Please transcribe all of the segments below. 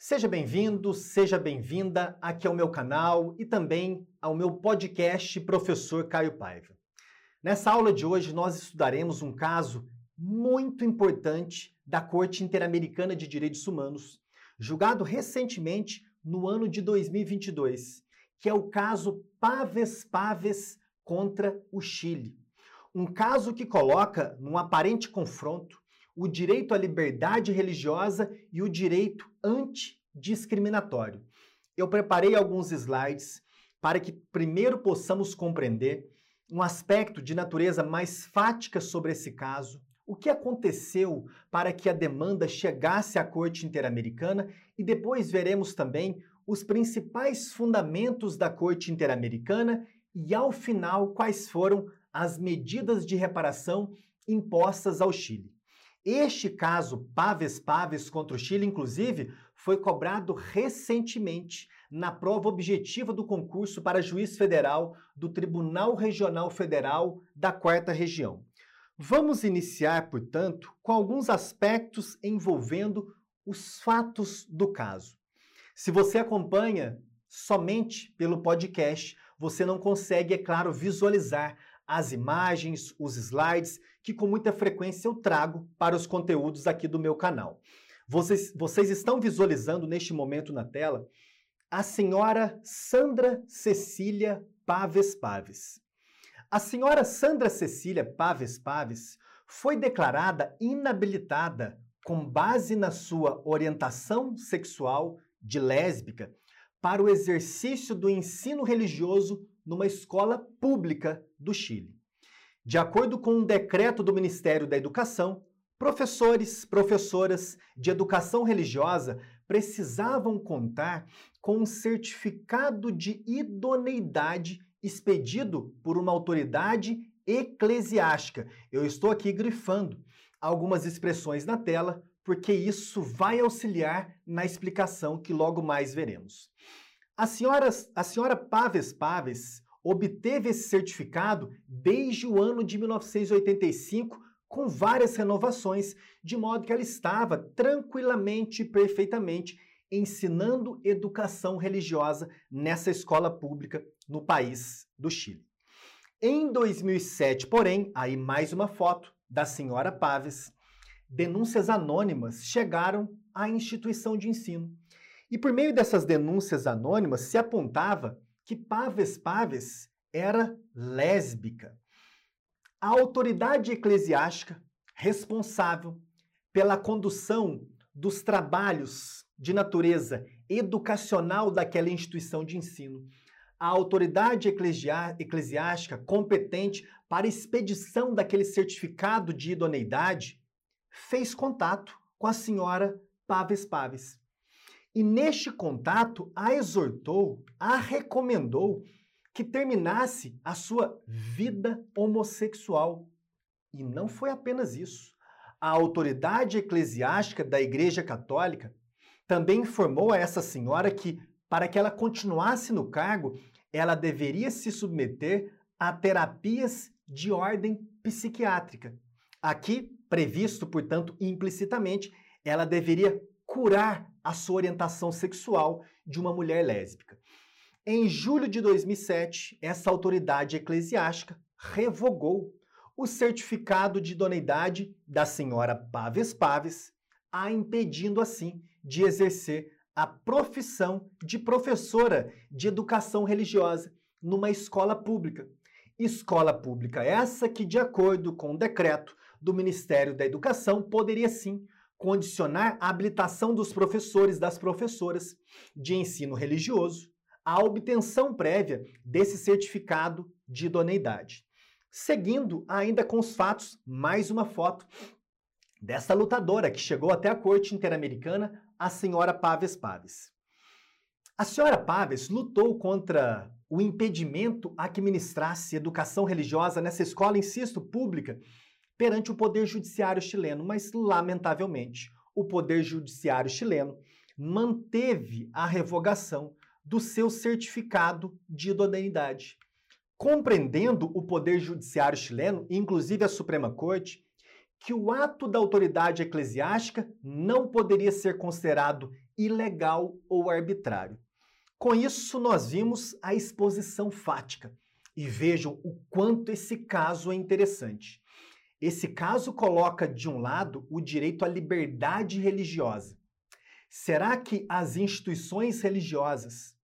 Seja bem-vindo, seja bem-vinda aqui ao meu canal e também ao meu podcast Professor Caio Paiva. Nessa aula de hoje nós estudaremos um caso muito importante da Corte Interamericana de Direitos Humanos, julgado recentemente no ano de 2022, que é o caso Paves Paves contra o Chile. Um caso que coloca num aparente confronto o direito à liberdade religiosa e o direito antidiscriminatório. Eu preparei alguns slides para que primeiro possamos compreender um aspecto de natureza mais fática sobre esse caso, o que aconteceu para que a demanda chegasse à Corte Interamericana e depois veremos também os principais fundamentos da Corte Interamericana e, ao final, quais foram as medidas de reparação impostas ao Chile. Este caso Paves Paves contra o Chile, inclusive, foi cobrado recentemente na prova objetiva do concurso para juiz federal do Tribunal Regional Federal da Quarta Região. Vamos iniciar, portanto, com alguns aspectos envolvendo os fatos do caso. Se você acompanha somente pelo podcast, você não consegue, é claro, visualizar as imagens, os slides que com muita frequência eu trago para os conteúdos aqui do meu canal. Vocês, vocês estão visualizando neste momento na tela a senhora Sandra Cecília Paves Paves. A senhora Sandra Cecília Paves Paves foi declarada inabilitada com base na sua orientação sexual de lésbica para o exercício do ensino religioso numa escola pública do Chile. De acordo com um decreto do Ministério da Educação, professores, professoras de educação religiosa precisavam contar com um certificado de idoneidade expedido por uma autoridade eclesiástica. Eu estou aqui grifando algumas expressões na tela porque isso vai auxiliar na explicação que logo mais veremos. A senhora, a senhora Paves Paves obteve esse certificado desde o ano de 1985, com várias renovações, de modo que ela estava tranquilamente e perfeitamente ensinando educação religiosa nessa escola pública no país do Chile. Em 2007, porém, aí mais uma foto da senhora Paves, denúncias anônimas chegaram à instituição de ensino. E por meio dessas denúncias anônimas se apontava que Paves Paves era lésbica. A autoridade eclesiástica responsável pela condução dos trabalhos de natureza educacional daquela instituição de ensino, a autoridade eclesiástica competente para expedição daquele certificado de idoneidade fez contato com a senhora Paves Paves. E neste contato a exortou, a recomendou que terminasse a sua vida homossexual. E não foi apenas isso. A autoridade eclesiástica da Igreja Católica também informou a essa senhora que, para que ela continuasse no cargo, ela deveria se submeter a terapias de ordem psiquiátrica. Aqui, previsto, portanto, implicitamente, ela deveria curar a sua orientação sexual de uma mulher lésbica. Em julho de 2007, essa autoridade eclesiástica revogou o certificado de idoneidade da senhora Paves Paves, a impedindo assim de exercer a profissão de professora de educação religiosa numa escola pública. Escola pública essa que, de acordo com o decreto do Ministério da Educação, poderia sim condicionar a habilitação dos professores das professoras de ensino religioso à obtenção prévia desse certificado de idoneidade. Seguindo ainda com os fatos, mais uma foto dessa lutadora que chegou até a Corte Interamericana, a senhora Paves Paves. A senhora Paves lutou contra o impedimento a que ministrasse educação religiosa nessa escola, insisto, pública, perante o Poder Judiciário chileno, mas, lamentavelmente, o Poder Judiciário chileno manteve a revogação do seu certificado de idoneidade. Compreendendo o Poder Judiciário chileno, inclusive a Suprema Corte, que o ato da autoridade eclesiástica não poderia ser considerado ilegal ou arbitrário. Com isso, nós vimos a exposição fática. E vejam o quanto esse caso é interessante. Esse caso coloca, de um lado, o direito à liberdade religiosa. Será que as instituições religiosas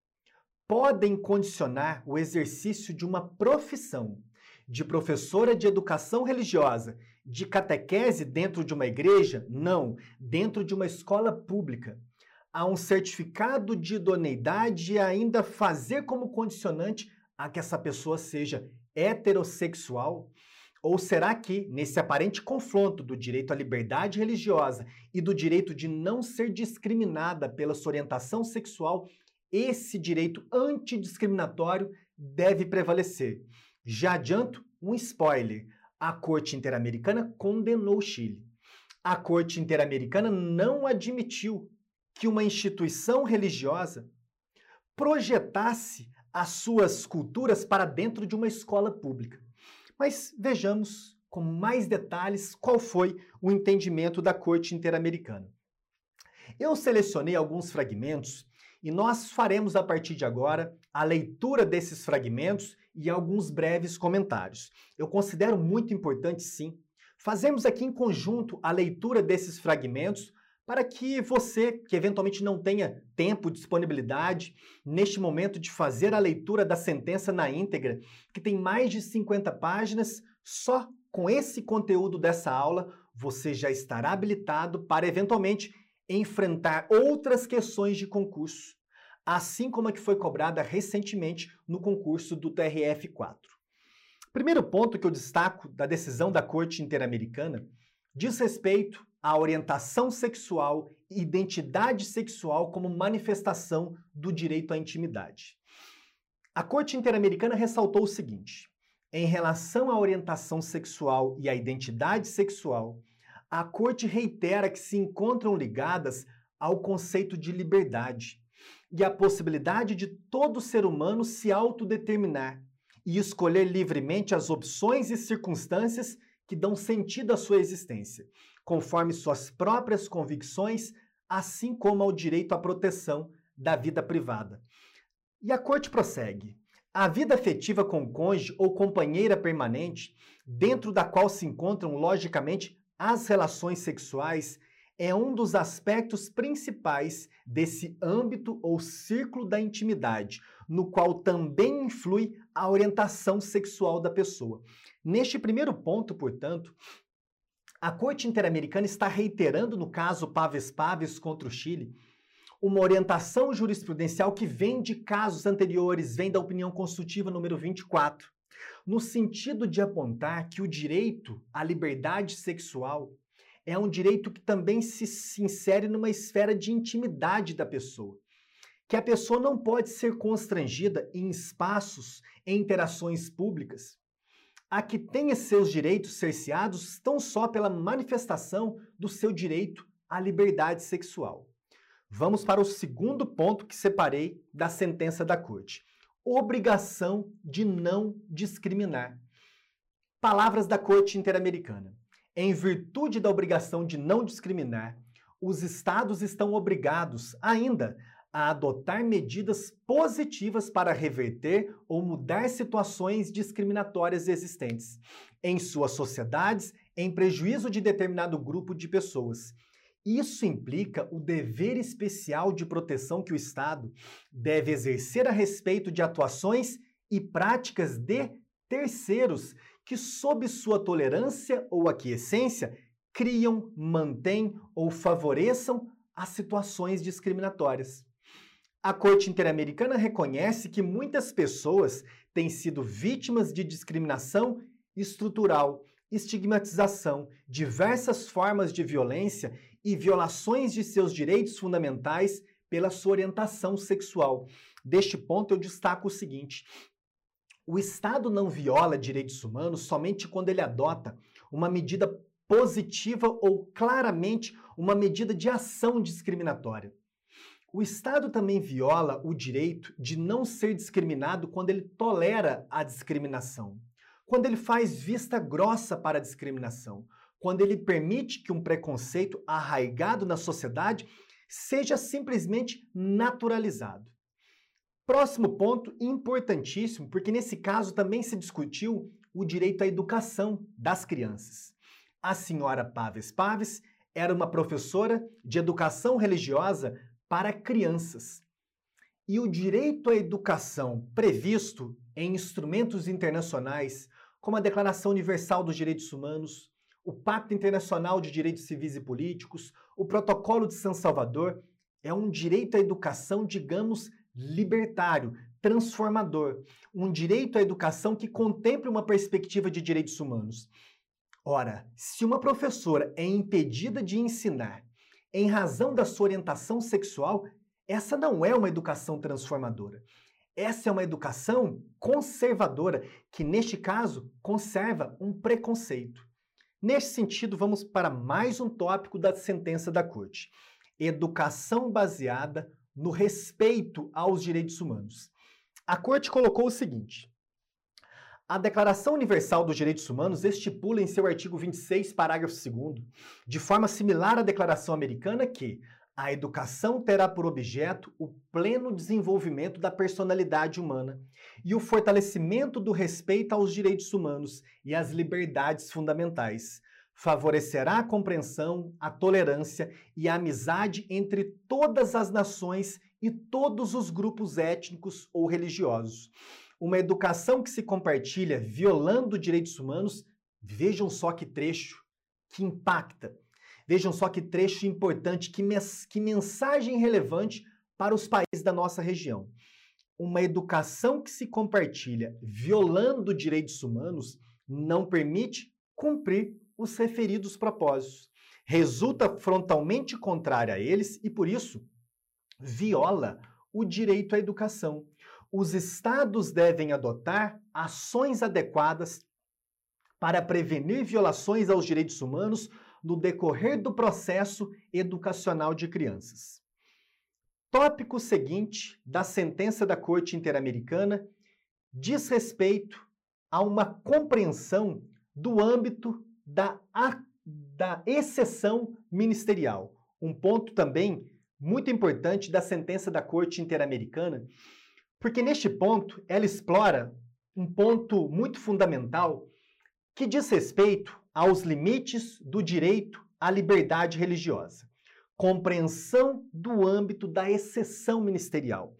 podem condicionar o exercício de uma profissão de professora de educação religiosa, de catequese dentro de uma igreja? Não, dentro de uma escola pública. A um certificado de idoneidade e ainda fazer como condicionante a que essa pessoa seja heterossexual? Ou será que, nesse aparente confronto do direito à liberdade religiosa e do direito de não ser discriminada pela sua orientação sexual, esse direito antidiscriminatório deve prevalecer? Já adianto um spoiler: a Corte Interamericana condenou o Chile. A Corte Interamericana não admitiu que uma instituição religiosa projetasse as suas culturas para dentro de uma escola pública. Mas vejamos com mais detalhes qual foi o entendimento da Corte Interamericana. Eu selecionei alguns fragmentos e nós faremos a partir de agora a leitura desses fragmentos e alguns breves comentários. Eu considero muito importante, sim, fazermos aqui em conjunto a leitura desses fragmentos para que você, que eventualmente não tenha tempo, disponibilidade, neste momento de fazer a leitura da sentença na íntegra, que tem mais de 50 páginas, só com esse conteúdo dessa aula você já estará habilitado para eventualmente enfrentar outras questões de concurso, assim como a que foi cobrada recentemente no concurso do TRF4. Primeiro ponto que eu destaco da decisão da Corte Interamericana diz respeito à orientação sexual e identidade sexual como manifestação do direito à intimidade. A Corte Interamericana ressaltou o seguinte: em relação à orientação sexual e à identidade sexual, a Corte reitera que se encontram ligadas ao conceito de liberdade e à possibilidade de todo ser humano se autodeterminar e escolher livremente as opções e circunstâncias que dão sentido à sua existência, conforme suas próprias convicções, assim como ao direito à proteção da vida privada. E a corte prossegue. A vida afetiva com cônjuge ou companheira permanente, dentro da qual se encontram, logicamente, as relações sexuais, é um dos aspectos principais desse âmbito ou círculo da intimidade, no qual também influi a orientação sexual da pessoa. Neste primeiro ponto, portanto, a Corte Interamericana está reiterando no caso Paves Paves contra o Chile uma orientação jurisprudencial que vem de casos anteriores, vem da opinião consultiva número 24, no sentido de apontar que o direito à liberdade sexual é um direito que também se, se insere numa esfera de intimidade da pessoa. Que a pessoa não pode ser constrangida em espaços, em interações públicas, a que tenha seus direitos cerceados tão só pela manifestação do seu direito à liberdade sexual. Vamos para o segundo ponto que separei da sentença da Corte: obrigação de não discriminar. Palavras da Corte Interamericana. Em virtude da obrigação de não discriminar, os Estados estão obrigados ainda a adotar medidas positivas para reverter ou mudar situações discriminatórias existentes em suas sociedades em prejuízo de determinado grupo de pessoas. Isso implica o dever especial de proteção que o Estado deve exercer a respeito de atuações e práticas de terceiros que, sob sua tolerância ou aquiescência, criam, mantêm ou favoreçam as situações discriminatórias. A Corte Interamericana reconhece que muitas pessoas têm sido vítimas de discriminação estrutural, estigmatização, diversas formas de violência e violações de seus direitos fundamentais pela sua orientação sexual. Deste ponto, eu destaco o seguinte: o Estado não viola direitos humanos somente quando ele adota uma medida positiva ou claramente uma medida de ação discriminatória. O Estado também viola o direito de não ser discriminado quando ele tolera a discriminação, quando ele faz vista grossa para a discriminação, quando ele permite que um preconceito arraigado na sociedade seja simplesmente naturalizado. Próximo ponto importantíssimo, porque nesse caso também se discutiu o direito à educação das crianças. A senhora Paves Paves era uma professora de educação religiosa para crianças. E o direito à educação previsto em instrumentos internacionais, como a Declaração Universal dos Direitos Humanos, o Pacto Internacional de Direitos Civis e Políticos, o Protocolo de São Salvador, é um direito à educação, digamos, libertário, transformador, um direito à educação que contemple uma perspectiva de direitos humanos. Ora, se uma professora é impedida de ensinar em razão da sua orientação sexual, essa não é uma educação transformadora. Essa é uma educação conservadora, que neste caso conserva um preconceito. Nesse sentido, vamos para mais um tópico da sentença da Corte: educação baseada no respeito aos direitos humanos. A Corte colocou o seguinte: a Declaração Universal dos Direitos Humanos estipula em seu artigo 26, parágrafo 2, de forma similar à Declaração Americana, que a educação terá por objeto o pleno desenvolvimento da personalidade humana e o fortalecimento do respeito aos direitos humanos e às liberdades fundamentais. Favorecerá a compreensão, a tolerância e a amizade entre todas as nações e todos os grupos étnicos ou religiosos. Uma educação que se compartilha violando direitos humanos, vejam só que trecho, que impacta Vejam só que trecho importante, que, mes que mensagem relevante para os países da nossa região. Uma educação que se compartilha violando direitos humanos não permite cumprir os referidos propósitos. Resulta frontalmente contrária a eles e, por isso, viola o direito à educação. Os estados devem adotar ações adequadas para prevenir violações aos direitos humanos no decorrer do processo educacional de crianças. Tópico seguinte da sentença da Corte Interamericana diz respeito a uma compreensão do âmbito da, da exceção ministerial. Um ponto também muito importante da sentença da Corte Interamericana, porque neste ponto ela explora um ponto muito fundamental que diz respeito aos limites do direito à liberdade religiosa. Compreensão do âmbito da exceção ministerial.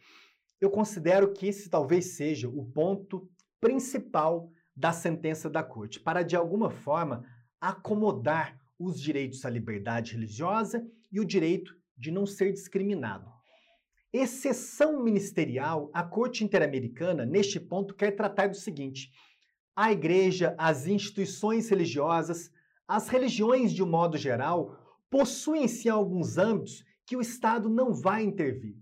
Eu considero que esse talvez seja o ponto principal da sentença da corte, para de alguma forma acomodar os direitos à liberdade religiosa e o direito de não ser discriminado. Exceção ministerial, a Corte Interamericana, neste ponto, quer tratar do seguinte: a igreja, as instituições religiosas, as religiões de um modo geral, possuem-se alguns âmbitos que o Estado não vai intervir.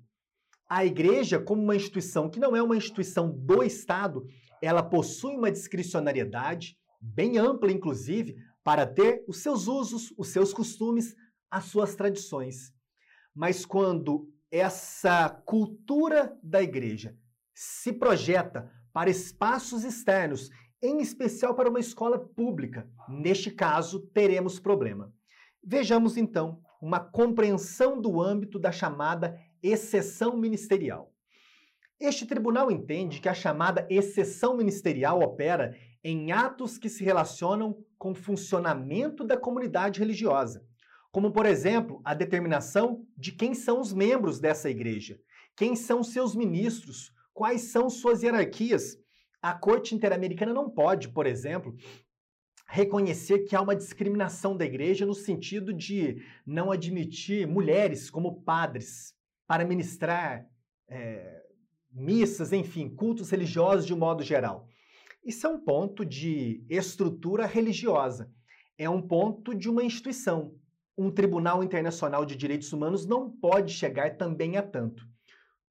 A igreja, como uma instituição que não é uma instituição do Estado, ela possui uma discricionariedade bem ampla, inclusive, para ter os seus usos, os seus costumes, as suas tradições. Mas quando essa cultura da igreja se projeta para espaços externos em especial para uma escola pública. Neste caso, teremos problema. Vejamos então uma compreensão do âmbito da chamada exceção ministerial. Este tribunal entende que a chamada exceção ministerial opera em atos que se relacionam com o funcionamento da comunidade religiosa, como, por exemplo, a determinação de quem são os membros dessa igreja, quem são seus ministros, quais são suas hierarquias, a Corte Interamericana não pode, por exemplo, reconhecer que há uma discriminação da igreja no sentido de não admitir mulheres como padres para ministrar é, missas, enfim, cultos religiosos de um modo geral. Isso é um ponto de estrutura religiosa, é um ponto de uma instituição. Um Tribunal Internacional de Direitos Humanos não pode chegar também a tanto.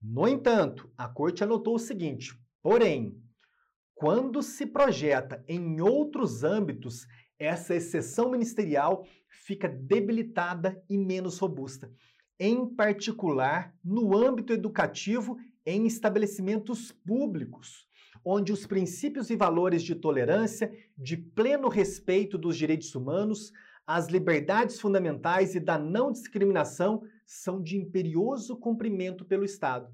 No entanto, a Corte anotou o seguinte: porém, quando se projeta em outros âmbitos, essa exceção ministerial fica debilitada e menos robusta, em particular no âmbito educativo em estabelecimentos públicos, onde os princípios e valores de tolerância, de pleno respeito dos direitos humanos, as liberdades fundamentais e da não discriminação são de imperioso cumprimento pelo Estado.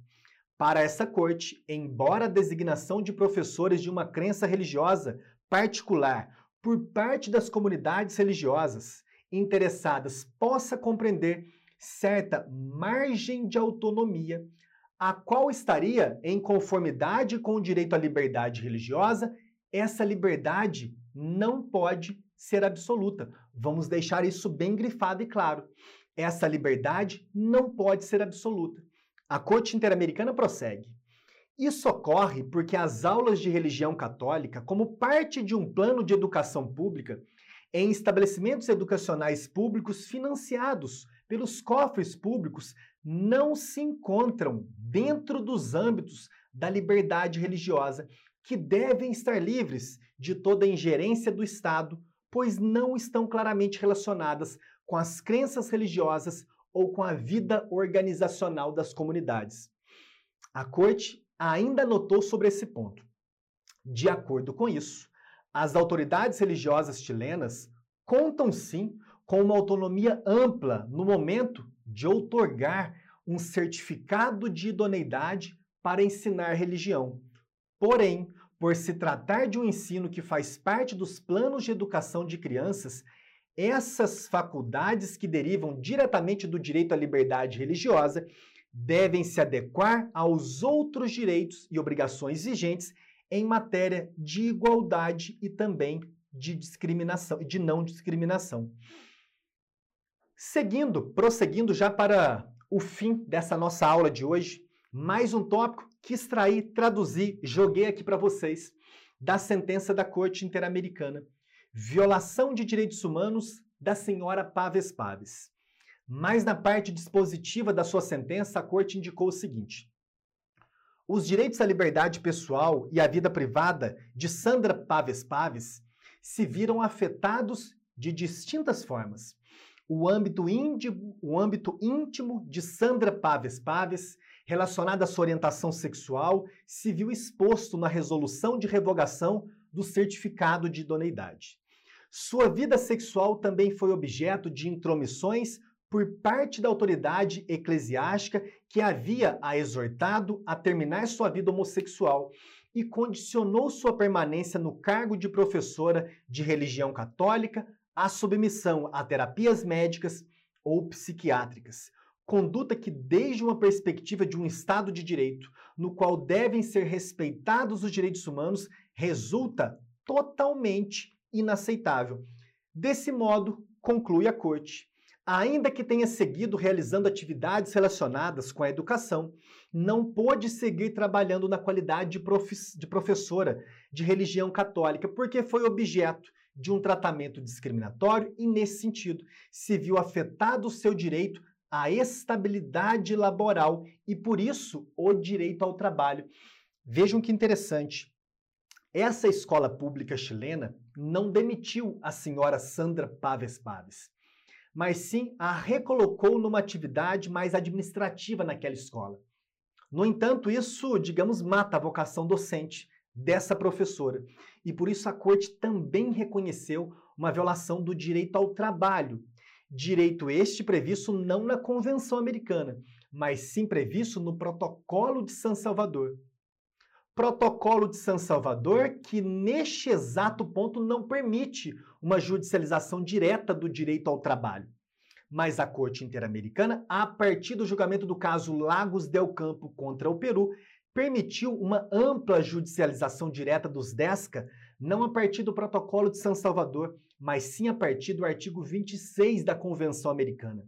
Para essa corte, embora a designação de professores de uma crença religiosa particular por parte das comunidades religiosas interessadas possa compreender certa margem de autonomia, a qual estaria em conformidade com o direito à liberdade religiosa, essa liberdade não pode ser absoluta. Vamos deixar isso bem grifado e claro. Essa liberdade não pode ser absoluta. A Corte Interamericana prossegue. Isso ocorre porque as aulas de religião católica, como parte de um plano de educação pública, em estabelecimentos educacionais públicos financiados pelos cofres públicos, não se encontram dentro dos âmbitos da liberdade religiosa, que devem estar livres de toda ingerência do Estado, pois não estão claramente relacionadas com as crenças religiosas ou com a vida organizacional das comunidades. A Corte ainda notou sobre esse ponto. De acordo com isso, as autoridades religiosas chilenas contam sim com uma autonomia ampla no momento de outorgar um certificado de idoneidade para ensinar religião. Porém, por se tratar de um ensino que faz parte dos planos de educação de crianças, essas faculdades que derivam diretamente do direito à liberdade religiosa devem se adequar aos outros direitos e obrigações vigentes em matéria de igualdade e também de discriminação e de não discriminação. Seguindo, prosseguindo já para o fim dessa nossa aula de hoje, mais um tópico que extraí, traduzi, joguei aqui para vocês da sentença da Corte Interamericana. Violação de direitos humanos da senhora Paves Paves. Mas na parte dispositiva da sua sentença, a Corte indicou o seguinte: os direitos à liberdade pessoal e à vida privada de Sandra Paves Paves se viram afetados de distintas formas. O âmbito, íntimo, o âmbito íntimo de Sandra Paves Paves, relacionado à sua orientação sexual, se viu exposto na resolução de revogação do certificado de idoneidade. Sua vida sexual também foi objeto de intromissões por parte da autoridade eclesiástica que havia a exortado a terminar sua vida homossexual e condicionou sua permanência no cargo de professora de religião católica à submissão a terapias médicas ou psiquiátricas. Conduta que, desde uma perspectiva de um Estado de Direito, no qual devem ser respeitados os direitos humanos, resulta totalmente inaceitável. Desse modo, conclui a Corte, ainda que tenha seguido realizando atividades relacionadas com a educação, não pôde seguir trabalhando na qualidade de, de professora de religião católica, porque foi objeto de um tratamento discriminatório e, nesse sentido, se viu afetado o seu direito à estabilidade laboral e, por isso, o direito ao trabalho. Vejam que interessante. Essa escola pública chilena não demitiu a senhora Sandra Paves Paves mas sim a recolocou numa atividade mais administrativa naquela escola. No entanto, isso, digamos, mata a vocação docente dessa professora. E por isso a corte também reconheceu uma violação do direito ao trabalho. Direito este previsto não na Convenção Americana, mas sim previsto no Protocolo de San Salvador. Protocolo de San Salvador que, neste exato ponto, não permite uma judicialização direta do direito ao trabalho. Mas a Corte Interamericana, a partir do julgamento do caso Lagos del Campo contra o Peru, permitiu uma ampla judicialização direta dos DESCA, não a partir do Protocolo de San Salvador, mas sim a partir do artigo 26 da Convenção Americana.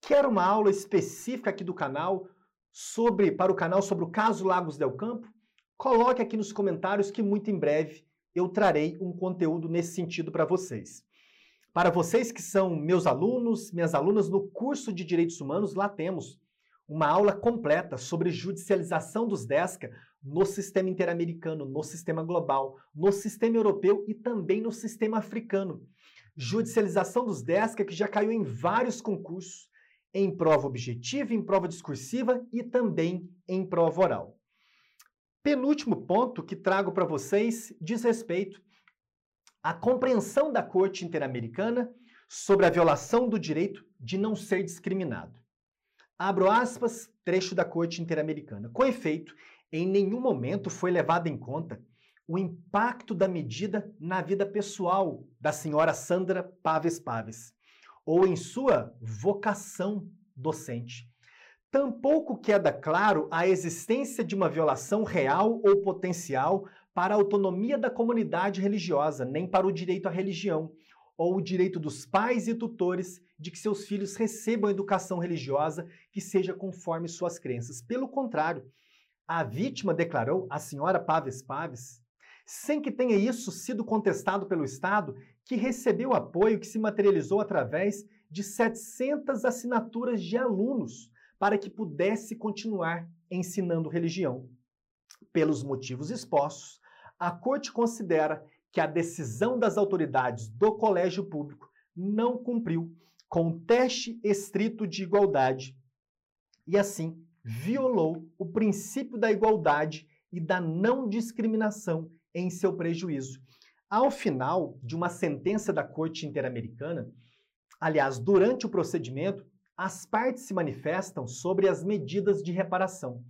Quer uma aula específica aqui do canal sobre para o canal sobre o caso Lagos del Campo? Coloque aqui nos comentários que muito em breve eu trarei um conteúdo nesse sentido para vocês. Para vocês que são meus alunos, minhas alunas no curso de Direitos Humanos, lá temos uma aula completa sobre judicialização dos DESCA no sistema interamericano, no sistema global, no sistema europeu e também no sistema africano. Judicialização dos DESCA que já caiu em vários concursos, em prova objetiva, em prova discursiva e também em prova oral. Penúltimo ponto que trago para vocês diz respeito à compreensão da Corte Interamericana sobre a violação do direito de não ser discriminado. Abro aspas, trecho da Corte Interamericana. Com efeito, em nenhum momento foi levado em conta o impacto da medida na vida pessoal da senhora Sandra Paves Paves, ou em sua vocação docente. Tampouco queda claro a existência de uma violação real ou potencial para a autonomia da comunidade religiosa, nem para o direito à religião, ou o direito dos pais e tutores de que seus filhos recebam educação religiosa que seja conforme suas crenças. Pelo contrário, a vítima declarou, a senhora Paves Paves, sem que tenha isso sido contestado pelo Estado, que recebeu apoio que se materializou através de 700 assinaturas de alunos para que pudesse continuar ensinando religião. Pelos motivos expostos, a Corte considera que a decisão das autoridades do colégio público não cumpriu com o teste estrito de igualdade e, assim, violou o princípio da igualdade e da não discriminação em seu prejuízo. Ao final de uma sentença da Corte Interamericana, aliás, durante o procedimento, as partes se manifestam sobre as medidas de reparação.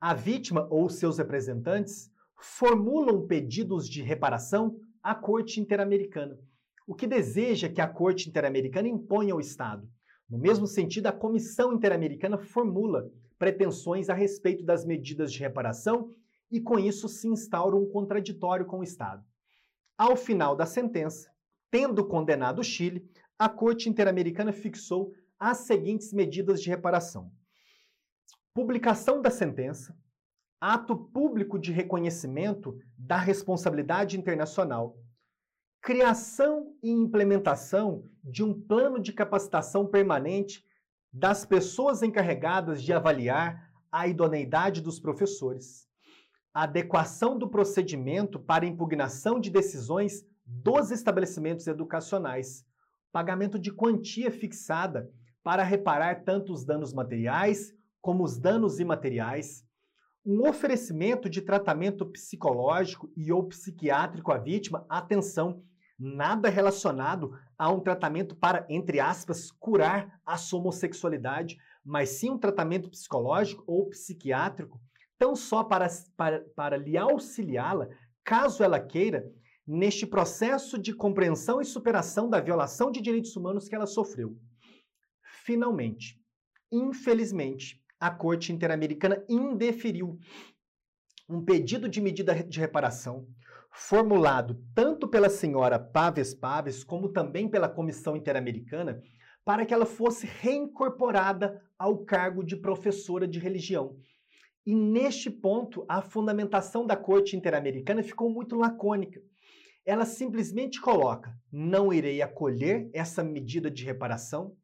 A vítima ou seus representantes formulam pedidos de reparação à Corte Interamericana, o que deseja que a Corte Interamericana imponha ao Estado. No mesmo sentido, a Comissão Interamericana formula pretensões a respeito das medidas de reparação e com isso se instaura um contraditório com o Estado. Ao final da sentença, tendo condenado o Chile, a Corte Interamericana fixou as seguintes medidas de reparação: publicação da sentença, ato público de reconhecimento da responsabilidade internacional, criação e implementação de um plano de capacitação permanente das pessoas encarregadas de avaliar a idoneidade dos professores, adequação do procedimento para impugnação de decisões dos estabelecimentos educacionais, pagamento de quantia fixada para reparar tanto os danos materiais como os danos imateriais, um oferecimento de tratamento psicológico e ou psiquiátrico à vítima, atenção, nada relacionado a um tratamento para, entre aspas, curar a sua homossexualidade, mas sim um tratamento psicológico ou psiquiátrico tão só para, para, para lhe auxiliá-la, caso ela queira, neste processo de compreensão e superação da violação de direitos humanos que ela sofreu. Finalmente, infelizmente, a Corte Interamericana indeferiu um pedido de medida de reparação formulado tanto pela senhora Paves Paves como também pela Comissão Interamericana para que ela fosse reincorporada ao cargo de professora de religião. E neste ponto, a fundamentação da Corte Interamericana ficou muito lacônica. Ela simplesmente coloca: não irei acolher essa medida de reparação,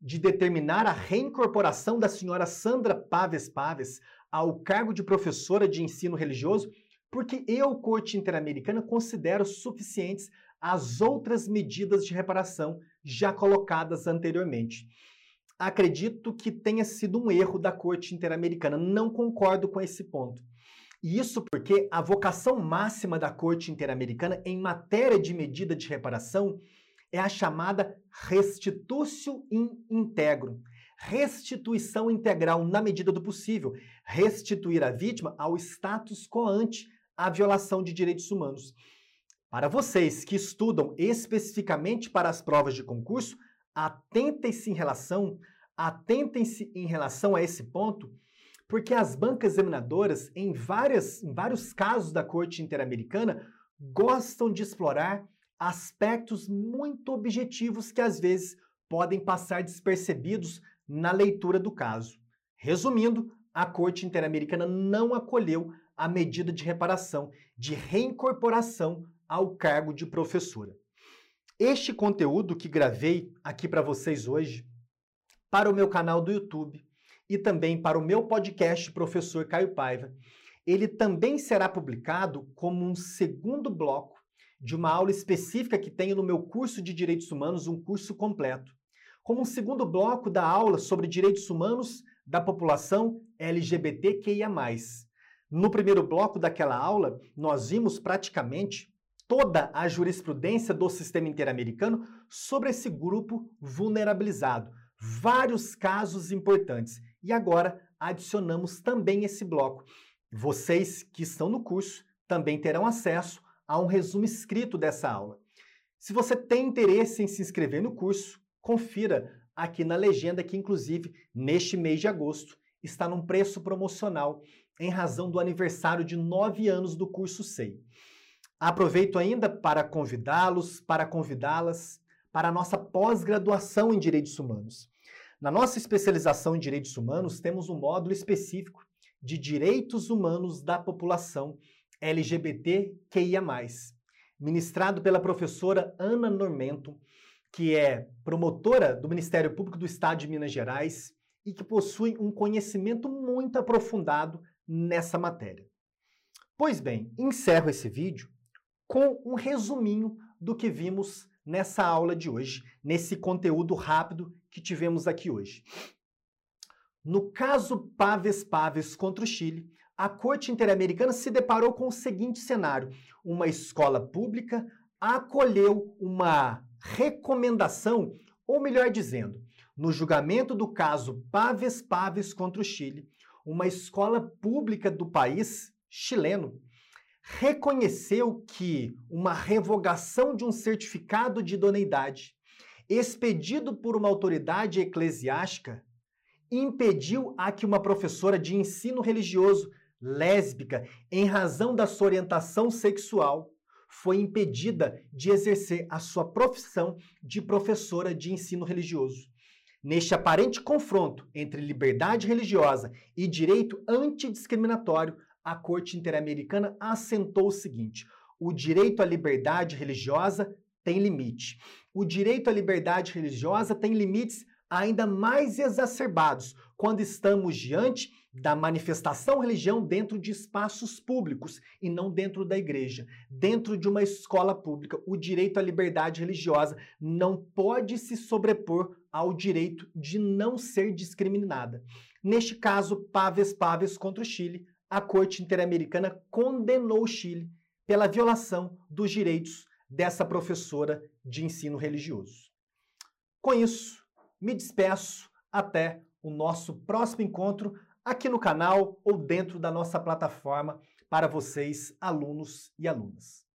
de determinar a reincorporação da senhora Sandra Paves Paves ao cargo de professora de ensino religioso, porque eu, Corte Interamericana, considero suficientes as outras medidas de reparação já colocadas anteriormente acredito que tenha sido um erro da Corte Interamericana. Não concordo com esse ponto. E isso porque a vocação máxima da Corte Interamericana em matéria de medida de reparação é a chamada restitutio in integrum, restituição integral na medida do possível, restituir a vítima ao status coante à violação de direitos humanos. Para vocês que estudam especificamente para as provas de concurso, atentem-se em relação, atentem-se em relação a esse ponto, porque as bancas examinadoras, em, várias, em vários casos da Corte Interamericana, gostam de explorar aspectos muito objetivos que às vezes podem passar despercebidos na leitura do caso. Resumindo, a Corte Interamericana não acolheu a medida de reparação, de reincorporação ao cargo de professora. Este conteúdo que gravei aqui para vocês hoje, para o meu canal do YouTube e também para o meu podcast Professor Caio Paiva, ele também será publicado como um segundo bloco de uma aula específica que tenho no meu curso de Direitos Humanos, um curso completo. Como um segundo bloco da aula sobre direitos humanos da população LGBTQIA+. No primeiro bloco daquela aula, nós vimos praticamente toda a jurisprudência do sistema interamericano sobre esse grupo vulnerabilizado. Vários casos importantes. E agora adicionamos também esse bloco. Vocês que estão no curso também terão acesso a um resumo escrito dessa aula. Se você tem interesse em se inscrever no curso, confira aqui na legenda que, inclusive, neste mês de agosto, está num preço promocional em razão do aniversário de nove anos do curso SEI. Aproveito ainda para convidá-los, para convidá-las para a nossa pós-graduação em Direitos Humanos. Na nossa especialização em Direitos Humanos, temos um módulo específico de Direitos Humanos da População LGBTQIA+, ministrado pela professora Ana Normento, que é promotora do Ministério Público do Estado de Minas Gerais e que possui um conhecimento muito aprofundado nessa matéria. Pois bem, encerro esse vídeo com um resuminho do que vimos nessa aula de hoje, nesse conteúdo rápido que tivemos aqui hoje. No caso Paves Paves contra o Chile, a Corte Interamericana se deparou com o seguinte cenário: uma escola pública acolheu uma recomendação, ou melhor dizendo, no julgamento do caso Paves Paves contra o Chile, uma escola pública do país chileno reconheceu que uma revogação de um certificado de idoneidade expedido por uma autoridade eclesiástica impediu a que uma professora de ensino religioso lésbica, em razão da sua orientação sexual, foi impedida de exercer a sua profissão de professora de ensino religioso. Neste aparente confronto entre liberdade religiosa e direito antidiscriminatório, a Corte Interamericana assentou o seguinte: o direito à liberdade religiosa tem limite. O direito à liberdade religiosa tem limites ainda mais exacerbados quando estamos diante da manifestação religião dentro de espaços públicos e não dentro da igreja, dentro de uma escola pública. O direito à liberdade religiosa não pode se sobrepor ao direito de não ser discriminada. Neste caso, Paves Paves contra o Chile, a Corte Interamericana condenou o Chile pela violação dos direitos dessa professora de ensino religioso. Com isso, me despeço até o nosso próximo encontro aqui no canal ou dentro da nossa plataforma para vocês, alunos e alunas.